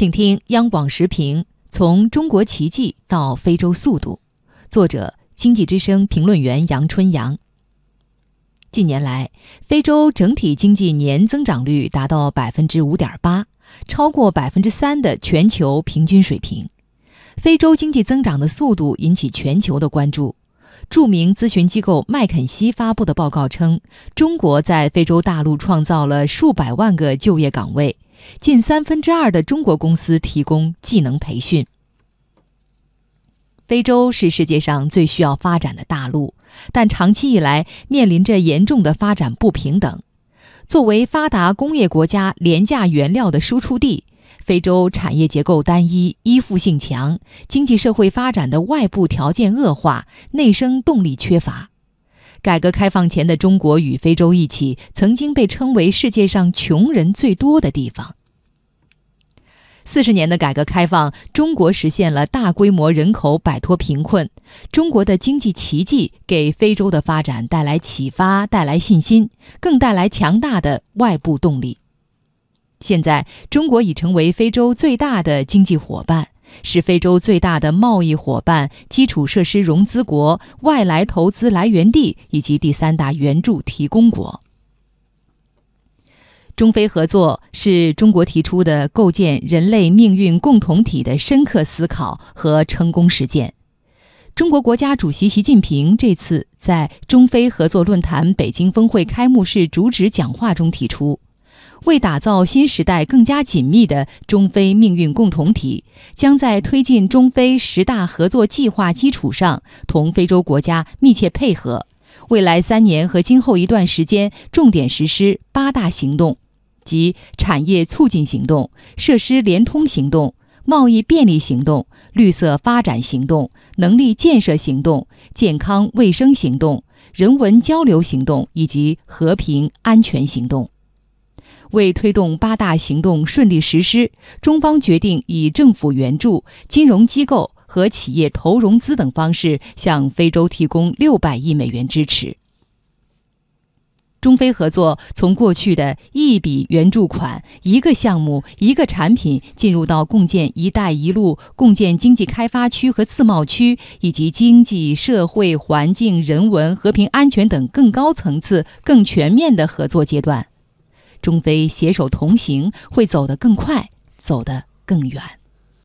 请听央广时评：从中国奇迹到非洲速度。作者：经济之声评论员杨春阳。近年来，非洲整体经济年增长率达到百分之五点八，超过百分之三的全球平均水平。非洲经济增长的速度引起全球的关注。著名咨询机构麦肯锡发布的报告称，中国在非洲大陆创造了数百万个就业岗位，近三分之二的中国公司提供技能培训。非洲是世界上最需要发展的大陆，但长期以来面临着严重的发展不平等。作为发达工业国家廉价原料的输出地。非洲产业结构单一、依附性强，经济社会发展的外部条件恶化，内生动力缺乏。改革开放前的中国与非洲一起，曾经被称为世界上穷人最多的地方。四十年的改革开放，中国实现了大规模人口摆脱贫困。中国的经济奇迹给非洲的发展带来启发，带来信心，更带来强大的外部动力。现在，中国已成为非洲最大的经济伙伴，是非洲最大的贸易伙伴、基础设施融资国、外来投资来源地以及第三大援助提供国。中非合作是中国提出的构建人类命运共同体的深刻思考和成功实践。中国国家主席习近平这次在中非合作论坛北京峰会开幕式主旨讲话中提出。为打造新时代更加紧密的中非命运共同体，将在推进中非十大合作计划基础上，同非洲国家密切配合。未来三年和今后一段时间，重点实施八大行动，即产业促进行动、设施联通行动、贸易便利行动、绿色发展行动、能力建设行动、健康卫生行动、人文交流行动以及和平安全行动。为推动八大行动顺利实施，中方决定以政府援助、金融机构和企业投融资等方式，向非洲提供六百亿美元支持。中非合作从过去的一笔援助款、一个项目、一个产品，进入到共建“一带一路”、共建经济开发区和自贸区，以及经济社会、环境、人文、和平、安全等更高层次、更全面的合作阶段。中非携手同行，会走得更快，走得更远。